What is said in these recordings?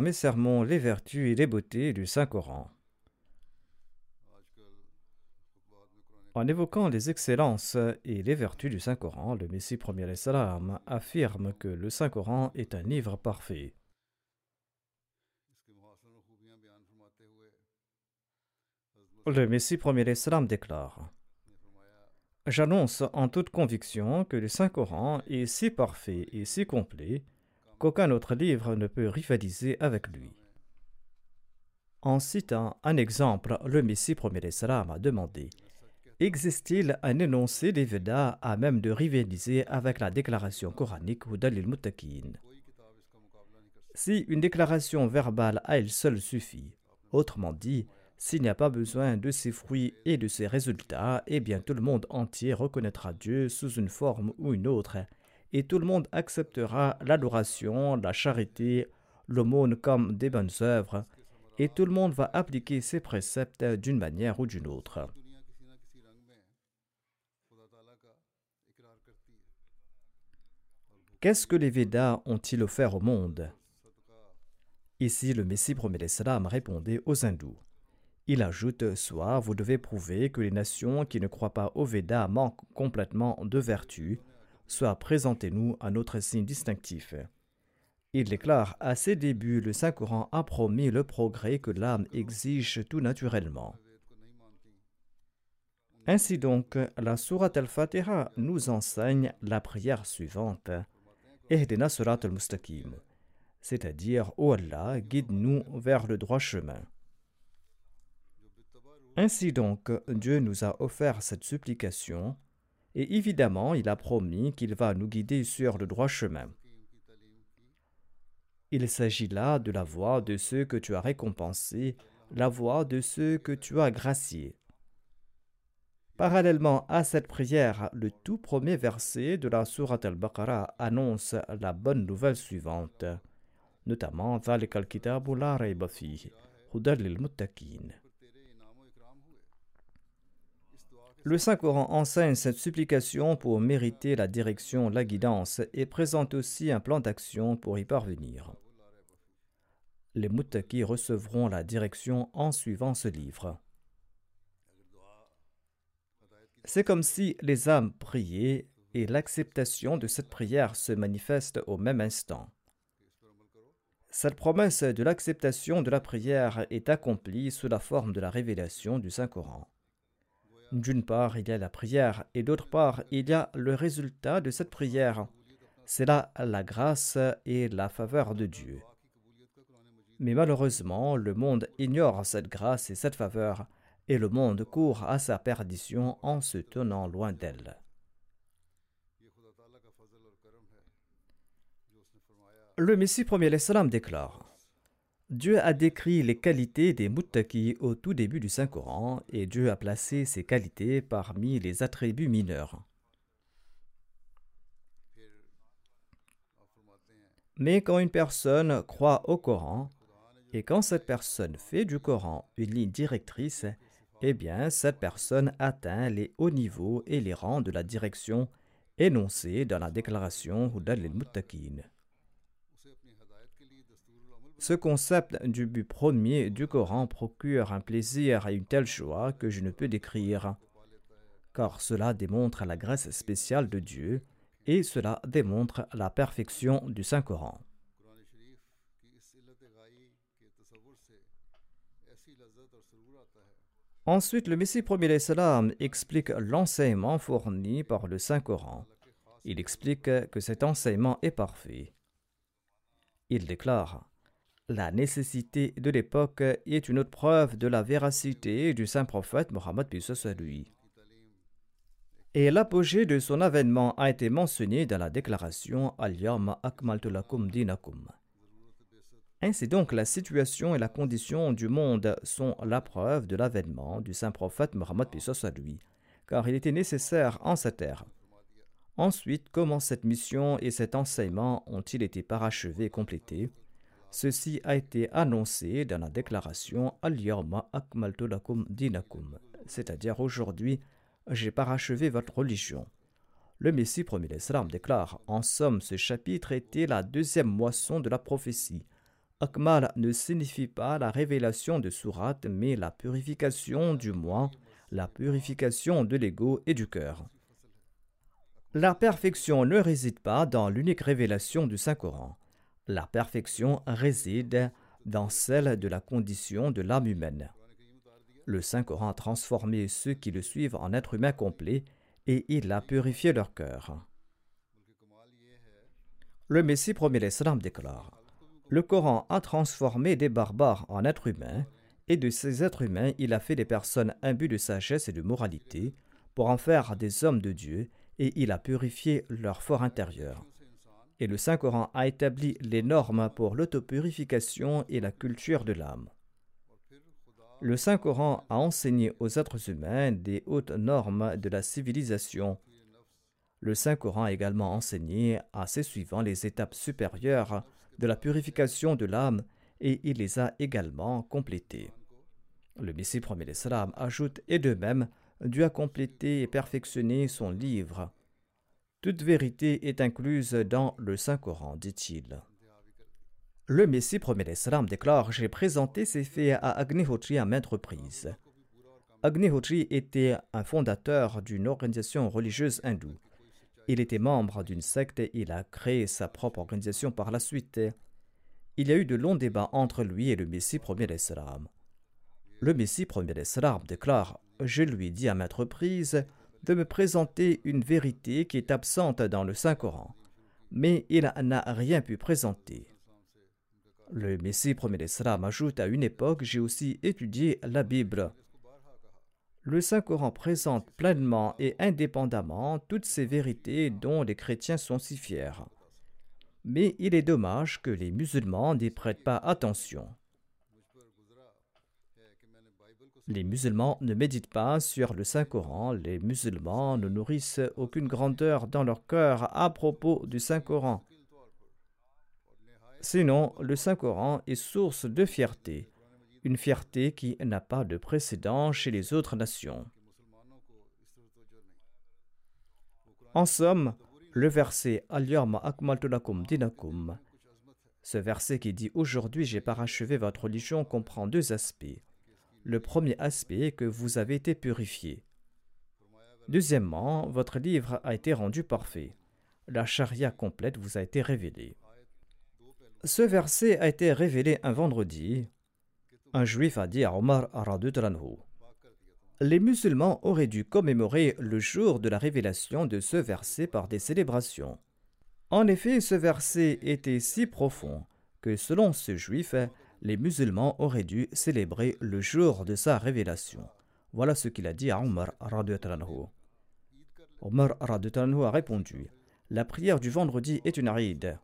Mes sermons, les vertus et les beautés du Saint-Coran. En évoquant les excellences et les vertus du Saint-Coran, le Messie premier salam affirme que le Saint-Coran est un livre parfait. Le Messie premier salam déclare J'annonce en toute conviction que le Saint-Coran est si parfait et si complet qu'aucun autre livre ne peut rivaliser avec lui. En citant un exemple, le Messie premier salam a demandé Existe-t-il un énoncé des Védas à même de rivaliser avec la déclaration coranique ou Dalil Muttaqin? Si une déclaration verbale à elle seule suffit, autrement dit, s'il n'y a pas besoin de ses fruits et de ses résultats, eh bien tout le monde entier reconnaîtra Dieu sous une forme ou une autre, et tout le monde acceptera l'adoration, la charité, l'aumône comme des bonnes œuvres, et tout le monde va appliquer ces préceptes d'une manière ou d'une autre. Qu'est-ce que les Védas ont-ils offert au monde? Ici, le Messie promet l'Islam répondait aux hindous. Il ajoute Soit vous devez prouver que les nations qui ne croient pas aux Védas manquent complètement de vertu, soit présentez-nous un autre signe distinctif. Il déclare à ses débuts le Saint-Coran a promis le progrès que l'âme exige tout naturellement. Ainsi donc, la Sourate al-Fatiha nous enseigne la prière suivante Ehdina Surat al-Mustaqim, c'est-à-dire Ô Allah, guide-nous vers le droit chemin. Ainsi donc, Dieu nous a offert cette supplication, et évidemment, il a promis qu'il va nous guider sur le droit chemin. Il s'agit là de la voix de ceux que tu as récompensés, la voix de ceux que tu as graciés. Parallèlement à cette prière, le tout premier verset de la Sourate al-Baqarah annonce la bonne nouvelle suivante, notamment « Zalikal kitabu la » Le Saint-Coran enseigne cette supplication pour mériter la direction, la guidance et présente aussi un plan d'action pour y parvenir. Les muttaqis recevront la direction en suivant ce livre. C'est comme si les âmes priaient et l'acceptation de cette prière se manifeste au même instant. Cette promesse de l'acceptation de la prière est accomplie sous la forme de la révélation du Saint-Coran. D'une part, il y a la prière et d'autre part, il y a le résultat de cette prière. C'est là la grâce et la faveur de Dieu. Mais malheureusement, le monde ignore cette grâce et cette faveur, et le monde court à sa perdition en se tenant loin d'elle. Le Messie premier salam déclare Dieu a décrit les qualités des muttaqis au tout début du Saint-Coran et Dieu a placé ces qualités parmi les attributs mineurs. Mais quand une personne croit au Coran et quand cette personne fait du Coran une ligne directrice, eh bien, cette personne atteint les hauts niveaux et les rangs de la direction énoncés dans la déclaration Hudal al-Muttaqin. Ce concept du but premier du Coran procure un plaisir et une telle joie que je ne peux décrire, car cela démontre la grâce spéciale de Dieu et cela démontre la perfection du Saint-Coran. Ensuite, le Messie premier salam explique l'enseignement fourni par le Saint-Coran. Il explique que cet enseignement est parfait. Il déclare La nécessité de l'époque est une autre preuve de la véracité du saint prophète Mohammed lui. Et l'apogée de son avènement a été mentionné dans la déclaration Al-Yama Akmaltulakum Dinakum. Ainsi donc, la situation et la condition du monde sont la preuve de l'avènement du saint prophète Mohammed lui, car il était nécessaire en cette ère. Ensuite, comment cette mission et cet enseignement ont-ils été parachevés et complétés? Ceci a été annoncé dans la déclaration Al-Yawma Akmaltu Dinakum, c'est-à-dire aujourd'hui, j'ai parachevé votre religion. Le Messie premier l'Islam déclare En somme, ce chapitre était la deuxième moisson de la prophétie Akmal ne signifie pas la révélation de Surat, mais la purification du moi, la purification de l'ego et du cœur. La perfection ne réside pas dans l'unique révélation du Saint-Coran. La perfection réside dans celle de la condition de l'âme humaine. Le Saint-Coran a transformé ceux qui le suivent en êtres humains complets et il a purifié leur cœur. Le Messie premier l'Islam déclare le Coran a transformé des barbares en êtres humains, et de ces êtres humains, il a fait des personnes imbues de sagesse et de moralité, pour en faire des hommes de Dieu, et il a purifié leur fort intérieur. Et le Saint-Coran a établi les normes pour l'autopurification et la culture de l'âme. Le Saint-Coran a enseigné aux êtres humains des hautes normes de la civilisation. Le Saint-Coran a également enseigné à ses suivants les étapes supérieures de la purification de l'âme et il les a également complétés. Le Messie premier ajoute et de même, Dieu a complété et perfectionné son livre. Toute vérité est incluse dans le Saint-Coran, dit-il. Le Messie premier l'Islam déclare J'ai présenté ces faits à Agnihotri à maintes reprises. Agnihotri était un fondateur d'une organisation religieuse hindoue. Il était membre d'une secte et il a créé sa propre organisation par la suite. Il y a eu de longs débats entre lui et le Messie premier d'Islam. Le Messie premier d'Islam déclare Je lui dis à maintes reprises de me présenter une vérité qui est absente dans le Saint-Coran, mais il n'a rien pu présenter. Le Messie premier d'Islam ajoute À une époque, j'ai aussi étudié la Bible le Saint-Coran présente pleinement et indépendamment toutes ces vérités dont les chrétiens sont si fiers. Mais il est dommage que les musulmans n'y prêtent pas attention. Les musulmans ne méditent pas sur le Saint-Coran, les musulmans ne nourrissent aucune grandeur dans leur cœur à propos du Saint-Coran. Sinon, le Saint-Coran est source de fierté une fierté qui n'a pas de précédent chez les autres nations. En somme, le verset Al-Yawma akmaltulakum dinakum, ce verset qui dit Aujourd'hui j'ai parachevé votre religion comprend deux aspects. Le premier aspect est que vous avez été purifié. Deuxièmement, votre livre a été rendu parfait. La charia complète vous a été révélée. Ce verset a été révélé un vendredi, un juif a dit à Omar Les musulmans auraient dû commémorer le jour de la révélation de ce verset par des célébrations. En effet, ce verset était si profond que selon ce juif, les musulmans auraient dû célébrer le jour de sa révélation. Voilà ce qu'il a dit à Omar Omar a répondu La prière du vendredi est une ride.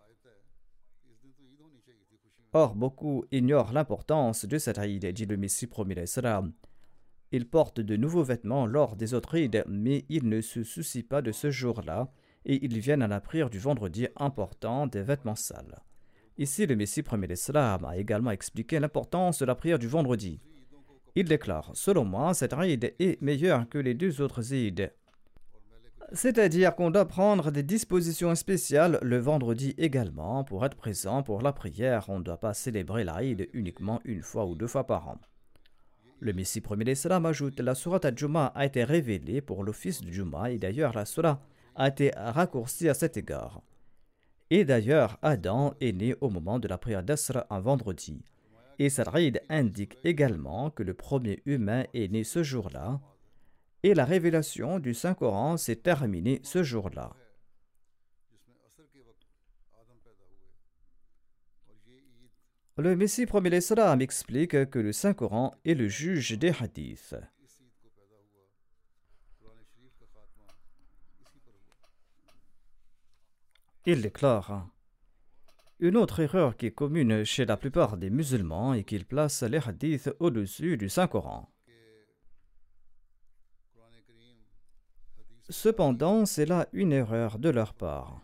Or, beaucoup ignorent l'importance de cette Eid, dit le Messie premier. Ils portent de nouveaux vêtements lors des autres Eid, mais ils ne se soucient pas de ce jour-là et ils viennent à la prière du vendredi important des vêtements sales. Ici, le Messie premier l'Islam a également expliqué l'importance de la prière du vendredi. Il déclare Selon moi, cette Eid est meilleure que les deux autres Eid. C'est-à-dire qu'on doit prendre des dispositions spéciales le vendredi également pour être présent pour la prière. On ne doit pas célébrer l'Aïd uniquement une fois ou deux fois par an. Le Messie premier d'Islam ajoute La sourate al-Juma a été révélée pour l'office du Juma et d'ailleurs la surah a été raccourcie à cet égard. Et d'ailleurs, Adam est né au moment de la prière d'Asra un vendredi. Et Sar'id indique également que le premier humain est né ce jour-là, et la révélation du Saint-Coran s'est terminée ce jour-là. Le Messie premier l'Islam explique que le Saint-Coran est le juge des hadiths. Il déclare une autre erreur qui est commune chez la plupart des musulmans est qu'ils placent les hadiths au-dessus du Saint-Coran. Cependant, c'est là une erreur de leur part.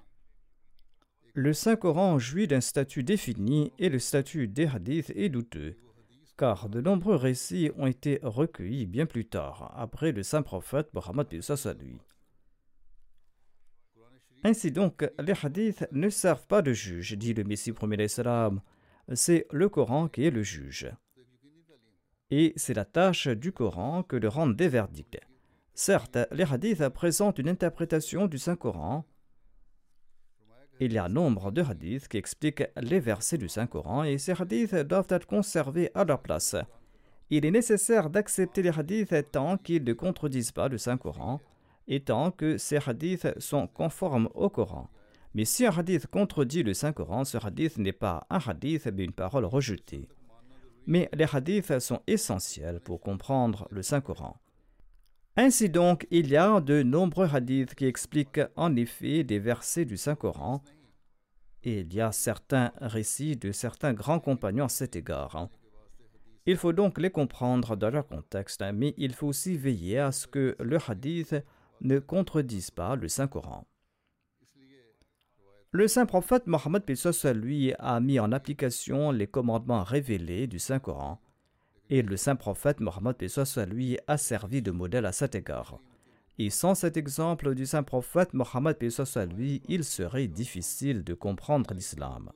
Le Saint-Coran jouit d'un statut défini et le statut des hadiths est douteux, car de nombreux récits ont été recueillis bien plus tard, après le saint prophète Mohammed lui. Ainsi donc, les hadiths ne servent pas de juge, dit le Messie premier salam. C'est le Coran qui est le juge. Et c'est la tâche du Coran que de rendre des verdicts. Certes, les hadiths présentent une interprétation du Saint-Coran. Il y a nombre de hadiths qui expliquent les versets du Saint-Coran et ces hadiths doivent être conservés à leur place. Il est nécessaire d'accepter les hadiths tant qu'ils ne contredisent pas le Saint-Coran et tant que ces hadiths sont conformes au Coran. Mais si un hadith contredit le Saint-Coran, ce hadith n'est pas un hadith mais une parole rejetée. Mais les hadiths sont essentiels pour comprendre le Saint-Coran. Ainsi donc, il y a de nombreux hadiths qui expliquent en effet des versets du Saint-Coran, et il y a certains récits de certains grands compagnons à cet égard. Il faut donc les comprendre dans leur contexte, mais il faut aussi veiller à ce que le hadith ne contredise pas le Saint-Coran. Le saint prophète Mohammed lui a mis en application les commandements révélés du Saint-Coran et le saint prophète Mohammed lui a servi de modèle à cet égard. Et sans cet exemple du saint prophète Mohammed lui, il serait difficile de comprendre l'islam.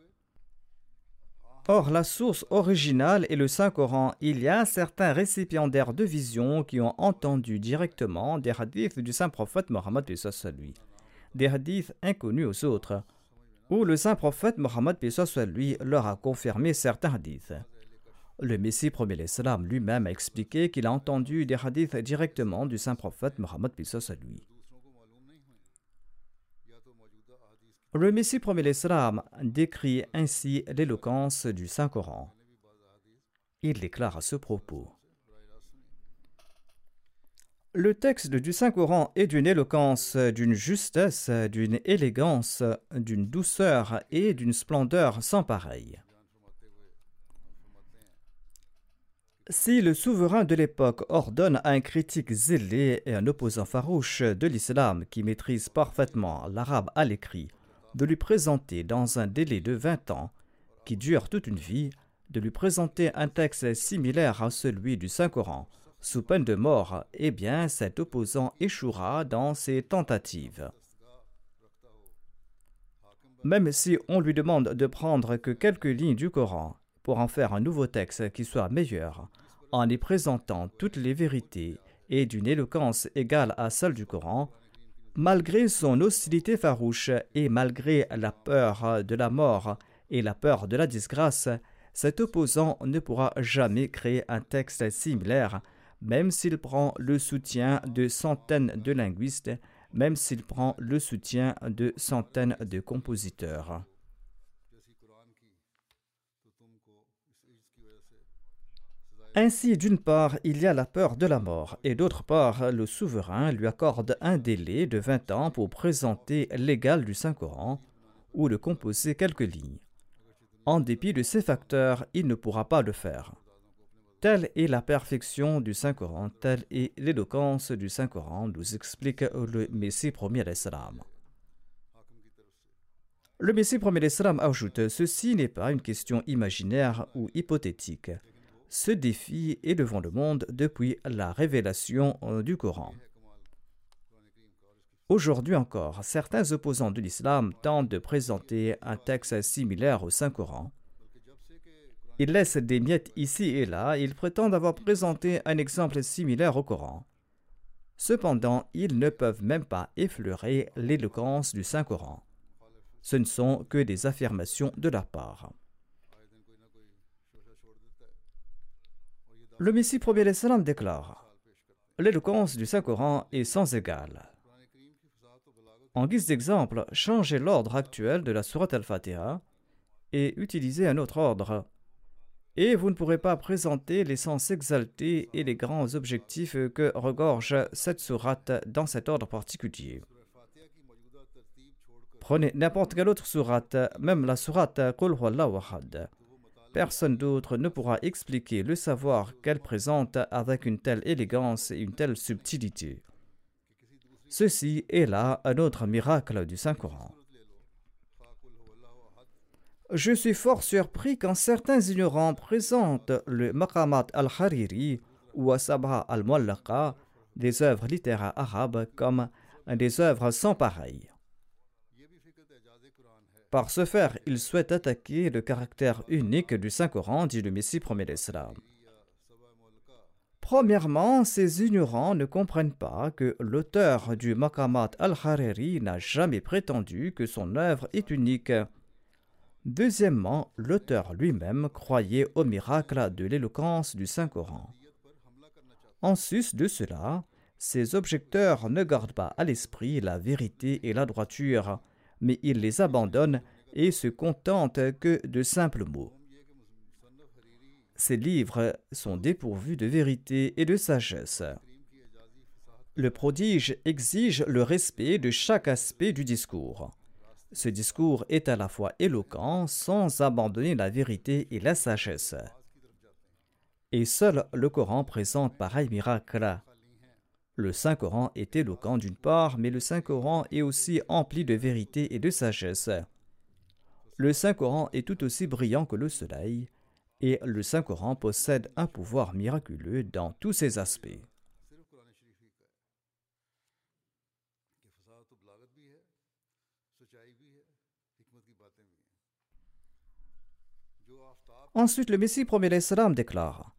Or, la source originale est le Saint-Coran. Il y a certains récipiendaires de vision qui ont entendu directement des hadiths du Saint-Prophète Mohammed lui, des hadiths inconnus aux autres, où le Saint-Prophète Mohammed lui leur a confirmé certains hadiths. Le Messie premier l'Islam lui-même a expliqué qu'il a entendu des hadiths directement du Saint-Prophète Mohammed lui. Le Messie premier l'Islam décrit ainsi l'éloquence du Saint-Coran. Il déclare à ce propos Le texte du Saint-Coran est d'une éloquence, d'une justesse, d'une élégance, d'une douceur et d'une splendeur sans pareille. Si le souverain de l'époque ordonne à un critique zélé et un opposant farouche de l'islam qui maîtrise parfaitement l'arabe à l'écrit de lui présenter dans un délai de 20 ans, qui dure toute une vie, de lui présenter un texte similaire à celui du Saint-Coran, sous peine de mort, eh bien cet opposant échouera dans ses tentatives. Même si on lui demande de prendre que quelques lignes du Coran pour en faire un nouveau texte qui soit meilleur, en y présentant toutes les vérités et d'une éloquence égale à celle du Coran, Malgré son hostilité farouche et malgré la peur de la mort et la peur de la disgrâce, cet opposant ne pourra jamais créer un texte similaire, même s'il prend le soutien de centaines de linguistes, même s'il prend le soutien de centaines de compositeurs. Ainsi, d'une part, il y a la peur de la mort, et d'autre part, le souverain lui accorde un délai de 20 ans pour présenter l'égal du Saint-Coran ou de composer quelques lignes. En dépit de ces facteurs, il ne pourra pas le faire. Telle est la perfection du Saint-Coran, telle est l'éloquence du Saint-Coran, nous explique le Messie premier l'Islam. Le Messie premier l'Islam ajoute Ceci n'est pas une question imaginaire ou hypothétique ce défi est devant le monde depuis la révélation euh, du Coran. Aujourd'hui encore, certains opposants de l'islam tentent de présenter un texte similaire au Saint-Coran. Ils laissent des miettes ici et là, ils prétendent avoir présenté un exemple similaire au Coran. Cependant, ils ne peuvent même pas effleurer l'éloquence du Saint-Coran. Ce ne sont que des affirmations de leur part. Le Messie premier salam déclare L'éloquence du Saint-Coran est sans égal. En guise d'exemple, changez l'ordre actuel de la Sourate al-Fatiha et utilisez un autre ordre. Et vous ne pourrez pas présenter les sens exaltés et les grands objectifs que regorge cette sourate dans cet ordre particulier. Prenez n'importe quelle autre sourate, même la sourate Qul Ahad Personne d'autre ne pourra expliquer le savoir qu'elle présente avec une telle élégance et une telle subtilité. Ceci est là un autre miracle du Saint-Coran. Je suis fort surpris quand certains ignorants présentent le Maqamat al-Hariri ou Asabha al-Muallaqa, des œuvres littéraires arabes, comme des œuvres sans pareil. Par ce faire, il souhaite attaquer le caractère unique du Saint-Coran, dit le Messie premier l'Islam. Premièrement, ces ignorants ne comprennent pas que l'auteur du Maqamat al-Hariri n'a jamais prétendu que son œuvre est unique. Deuxièmement, l'auteur lui-même croyait au miracle de l'éloquence du Saint-Coran. En sus de cela, ces objecteurs ne gardent pas à l'esprit la vérité et la droiture, mais il les abandonne et se contente que de simples mots. Ces livres sont dépourvus de vérité et de sagesse. Le prodige exige le respect de chaque aspect du discours. Ce discours est à la fois éloquent sans abandonner la vérité et la sagesse. Et seul le Coran présente pareil miracle. Le Saint-Coran est éloquent d'une part, mais le Saint-Coran est aussi empli de vérité et de sagesse. Le Saint-Coran est tout aussi brillant que le soleil, et le Saint-Coran possède un pouvoir miraculeux dans tous ses aspects. Ensuite, le Messie l'Islam déclare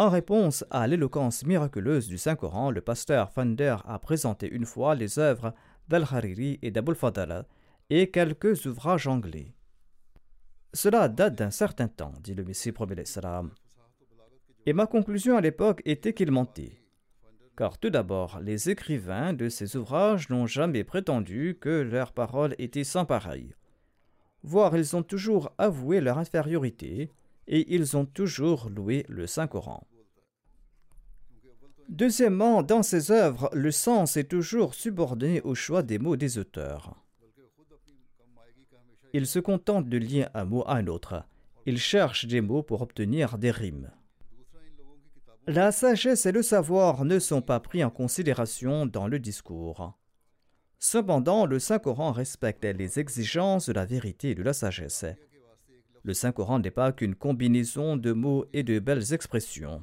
en réponse à l'éloquence miraculeuse du Saint-Coran, le pasteur Fander a présenté une fois les œuvres d'Al-Hariri et d'Abul Fadala et quelques ouvrages anglais. Cela date d'un certain temps, dit le Messie premier salam. Et ma conclusion à l'époque était qu'il mentait. Car tout d'abord, les écrivains de ces ouvrages n'ont jamais prétendu que leurs paroles étaient sans pareil. Voire ils ont toujours avoué leur infériorité et ils ont toujours loué le Saint-Coran. Deuxièmement, dans ces œuvres, le sens est toujours subordonné au choix des mots des auteurs. Ils se contentent de lier un mot à un autre. Ils cherchent des mots pour obtenir des rimes. La sagesse et le savoir ne sont pas pris en considération dans le discours. Cependant, le Saint-Coran respecte les exigences de la vérité et de la sagesse. Le Saint-Coran n'est pas qu'une combinaison de mots et de belles expressions.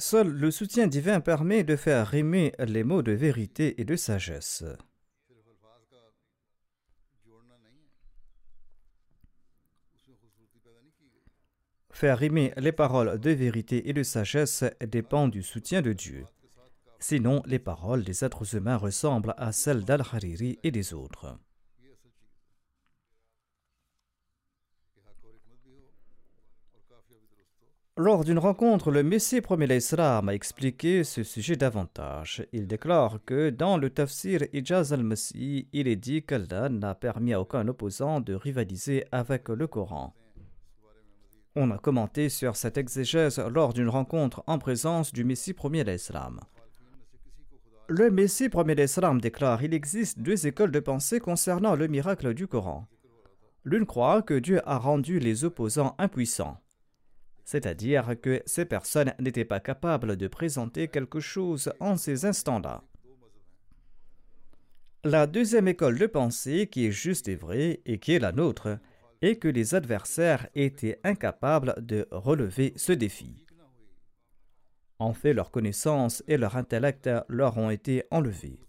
Seul le soutien divin permet de faire rimer les mots de vérité et de sagesse. Faire rimer les paroles de vérité et de sagesse dépend du soutien de Dieu. Sinon, les paroles des êtres humains ressemblent à celles d'Al-Hariri et des autres. Lors d'une rencontre, le Messie premier l'Islam a expliqué ce sujet davantage. Il déclare que dans le tafsir Ijaz al-Masih, il est dit qu'Allah n'a permis à aucun opposant de rivaliser avec le Coran. On a commenté sur cette exégèse lors d'une rencontre en présence du Messie premier l'Islam. Le Messie premier l'Islam déclare il existe deux écoles de pensée concernant le miracle du Coran. L'une croit que Dieu a rendu les opposants impuissants c'est-à-dire que ces personnes n'étaient pas capables de présenter quelque chose en ces instants-là. La deuxième école de pensée qui est juste et vraie et qui est la nôtre est que les adversaires étaient incapables de relever ce défi. En fait, leur connaissance et leur intellect leur ont été enlevés.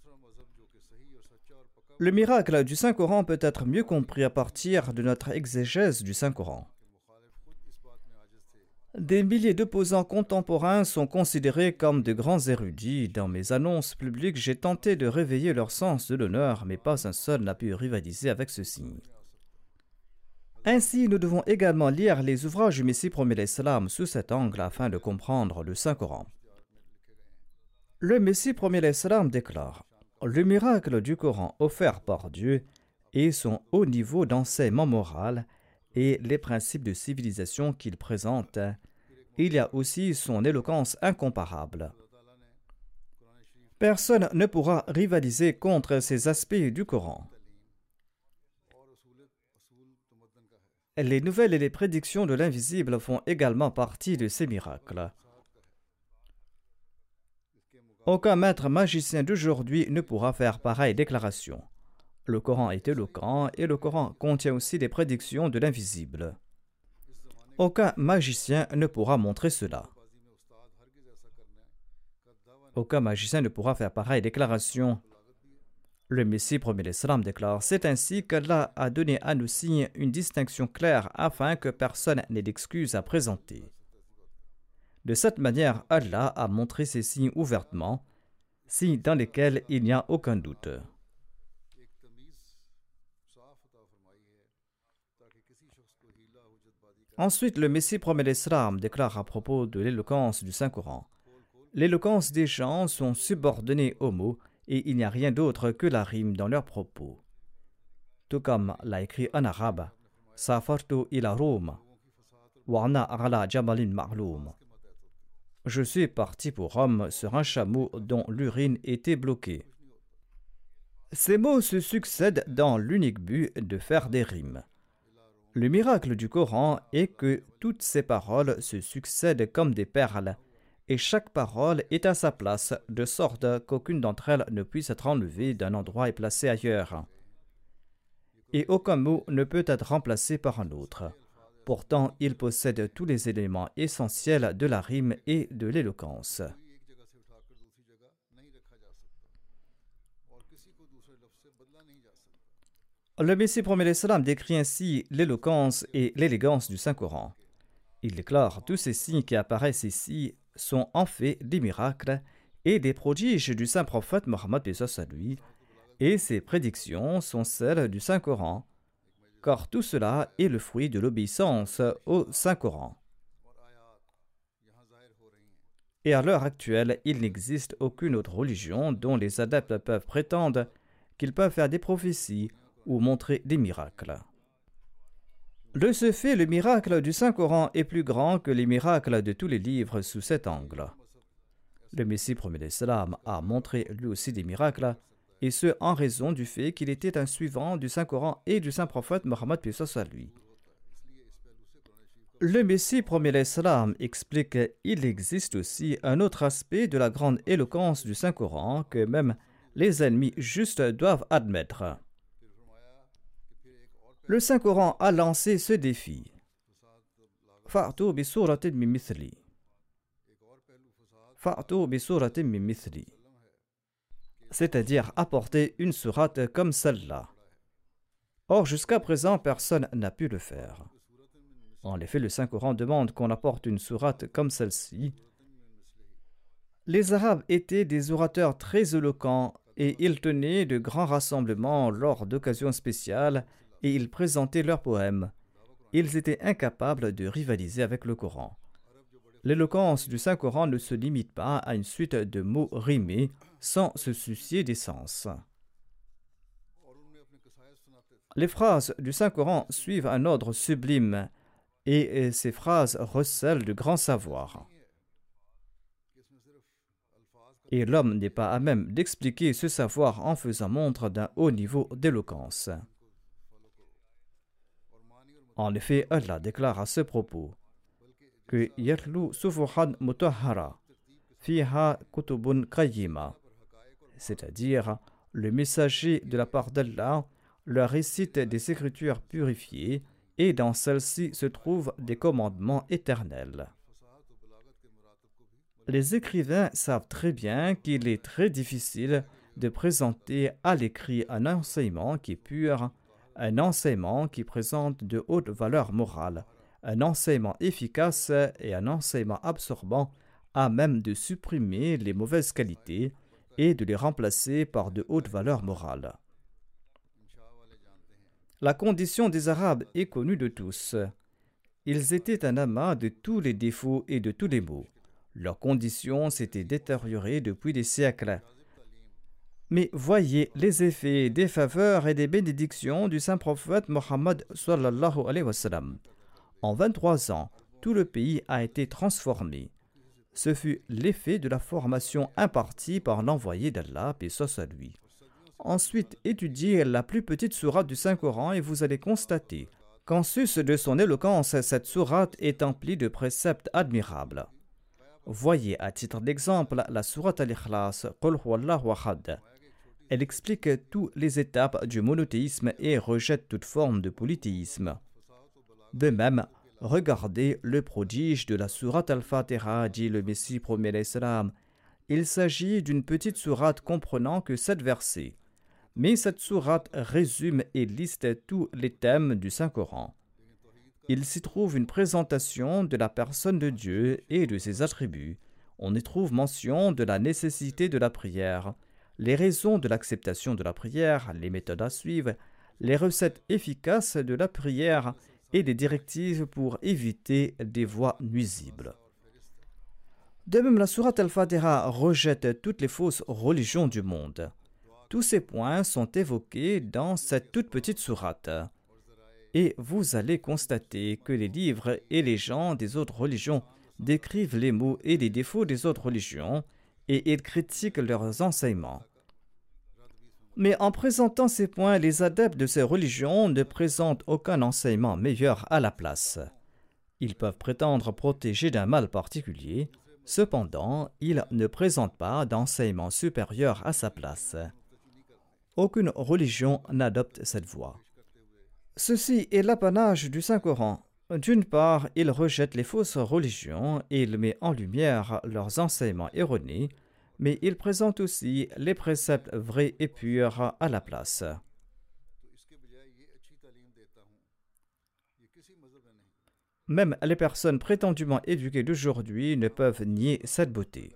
Le miracle du Saint-Coran peut être mieux compris à partir de notre exégèse du Saint-Coran. Des milliers d'opposants contemporains sont considérés comme de grands érudits. Dans mes annonces publiques, j'ai tenté de réveiller leur sens de l'honneur, mais pas un seul n'a pu rivaliser avec ceux-ci. Ainsi, nous devons également lire les ouvrages du Messie premier l'Islam sous cet angle afin de comprendre le Saint-Coran. Le Messie premier l'Islam déclare Le miracle du Coran offert par Dieu et son haut niveau d'enseignement moral et les principes de civilisation qu'il présente, il y a aussi son éloquence incomparable. Personne ne pourra rivaliser contre ces aspects du Coran. Les nouvelles et les prédictions de l'invisible font également partie de ces miracles. Aucun maître magicien d'aujourd'hui ne pourra faire pareille déclaration. Le Coran est éloquent et le Coran contient aussi des prédictions de l'invisible. Aucun magicien ne pourra montrer cela. Aucun magicien ne pourra faire pareille déclaration le Messie premier l'Islam déclare C'est ainsi qu'Allah a donné à nos signes une distinction claire afin que personne n'ait d'excuses à présenter. De cette manière, Allah a montré ces signes ouvertement, signes dans lesquels il n'y a aucun doute. Ensuite, le Messie premier l'Islam déclare à propos de l'éloquence du Saint-Coran L'éloquence des gens sont subordonnés aux mots et il n'y a rien d'autre que la rime dans leurs propos. Tout comme l'a écrit en arabe, Safartu ila jamalin Je suis parti pour Rome sur un chameau dont l'urine était bloquée. Ces mots se succèdent dans l'unique but de faire des rimes. Le miracle du Coran est que toutes ces paroles se succèdent comme des perles et chaque parole est à sa place, de sorte qu'aucune d'entre elles ne puisse être enlevée d'un endroit et placée ailleurs. Et aucun mot ne peut être remplacé par un autre. Pourtant, il possède tous les éléments essentiels de la rime et de l'éloquence. Le Messie premier l'Islam décrit ainsi l'éloquence et l'élégance du Saint-Coran. Il déclare tous ces signes qui apparaissent ici sont en fait des miracles et des prodiges du saint prophète Mohammed à lui, et ses prédictions sont celles du Saint-Coran, car tout cela est le fruit de l'obéissance au Saint-Coran. Et à l'heure actuelle, il n'existe aucune autre religion dont les adeptes peuvent prétendre qu'ils peuvent faire des prophéties ou montrer des miracles. De ce fait, le miracle du Saint-Coran est plus grand que les miracles de tous les livres sous cet angle. Le Messie premier l'Islam a montré lui aussi des miracles, et ce en raison du fait qu'il était un suivant du Saint-Coran et du Saint-Prophète Mohammed à lui. Le Messie premier l'Islam explique qu'il existe aussi un autre aspect de la grande éloquence du Saint-Coran que même les ennemis justes doivent admettre. Le Saint-Coran a lancé ce défi. C'est-à-dire apporter une sourate comme celle-là. Or, jusqu'à présent, personne n'a pu le faire. En effet, le Saint-Coran demande qu'on apporte une sourate comme celle-ci. Les Arabes étaient des orateurs très éloquents et ils tenaient de grands rassemblements lors d'occasions spéciales et ils présentaient leurs poèmes. Ils étaient incapables de rivaliser avec le Coran. L'éloquence du Saint-Coran ne se limite pas à une suite de mots rimés sans se soucier des sens. Les phrases du Saint-Coran suivent un ordre sublime et ces phrases recèlent de grands savoirs. Et l'homme n'est pas à même d'expliquer ce savoir en faisant montre d'un haut niveau d'éloquence. En effet, Allah déclare à ce propos que Yatlu Sufuhan Mutahara Fiha Kutubun Kayyima, c'est-à-dire le messager de la part d'Allah leur récite des écritures purifiées et dans celles-ci se trouvent des commandements éternels. Les écrivains savent très bien qu'il est très difficile de présenter à l'écrit un enseignement qui est pur, un enseignement qui présente de hautes valeurs morales, un enseignement efficace et un enseignement absorbant à même de supprimer les mauvaises qualités et de les remplacer par de hautes valeurs morales. La condition des Arabes est connue de tous. Ils étaient un amas de tous les défauts et de tous les maux. Leur condition s'était détériorée depuis des siècles. Mais voyez les effets des faveurs et des bénédictions du saint prophète Mohammed sallallahu alayhi wa En 23 ans, tout le pays a été transformé. Ce fut l'effet de la formation impartie par l'envoyé d'Allah, et à. Ensuite, étudiez la plus petite sourate du Saint-Coran et vous allez constater qu'en sus de son éloquence, cette sourate est emplie de préceptes admirables. Voyez à titre d'exemple la sourate Al-Ikhlas, Elle explique toutes les étapes du monothéisme et rejette toute forme de polythéisme. De même, regardez le prodige de la sourate Al-Fatiha, dit le Messie premier l'Islam. Il s'agit d'une petite sourate comprenant que sept versets mais cette sourate résume et liste tous les thèmes du Saint-Coran. Il s'y trouve une présentation de la personne de Dieu et de ses attributs. On y trouve mention de la nécessité de la prière, les raisons de l'acceptation de la prière, les méthodes à suivre, les recettes efficaces de la prière et des directives pour éviter des voies nuisibles. De même, la sourate Al-Fatiha rejette toutes les fausses religions du monde. Tous ces points sont évoqués dans cette toute petite sourate. Et vous allez constater que les livres et les gens des autres religions décrivent les mots et les défauts des autres religions et ils critiquent leurs enseignements. Mais en présentant ces points, les adeptes de ces religions ne présentent aucun enseignement meilleur à la place. Ils peuvent prétendre protéger d'un mal particulier, cependant, ils ne présentent pas d'enseignement supérieur à sa place. Aucune religion n'adopte cette voie. Ceci est l'apanage du Saint-Coran. D'une part, il rejette les fausses religions et il met en lumière leurs enseignements erronés, mais il présente aussi les préceptes vrais et purs à la place. Même les personnes prétendument éduquées d'aujourd'hui ne peuvent nier cette beauté.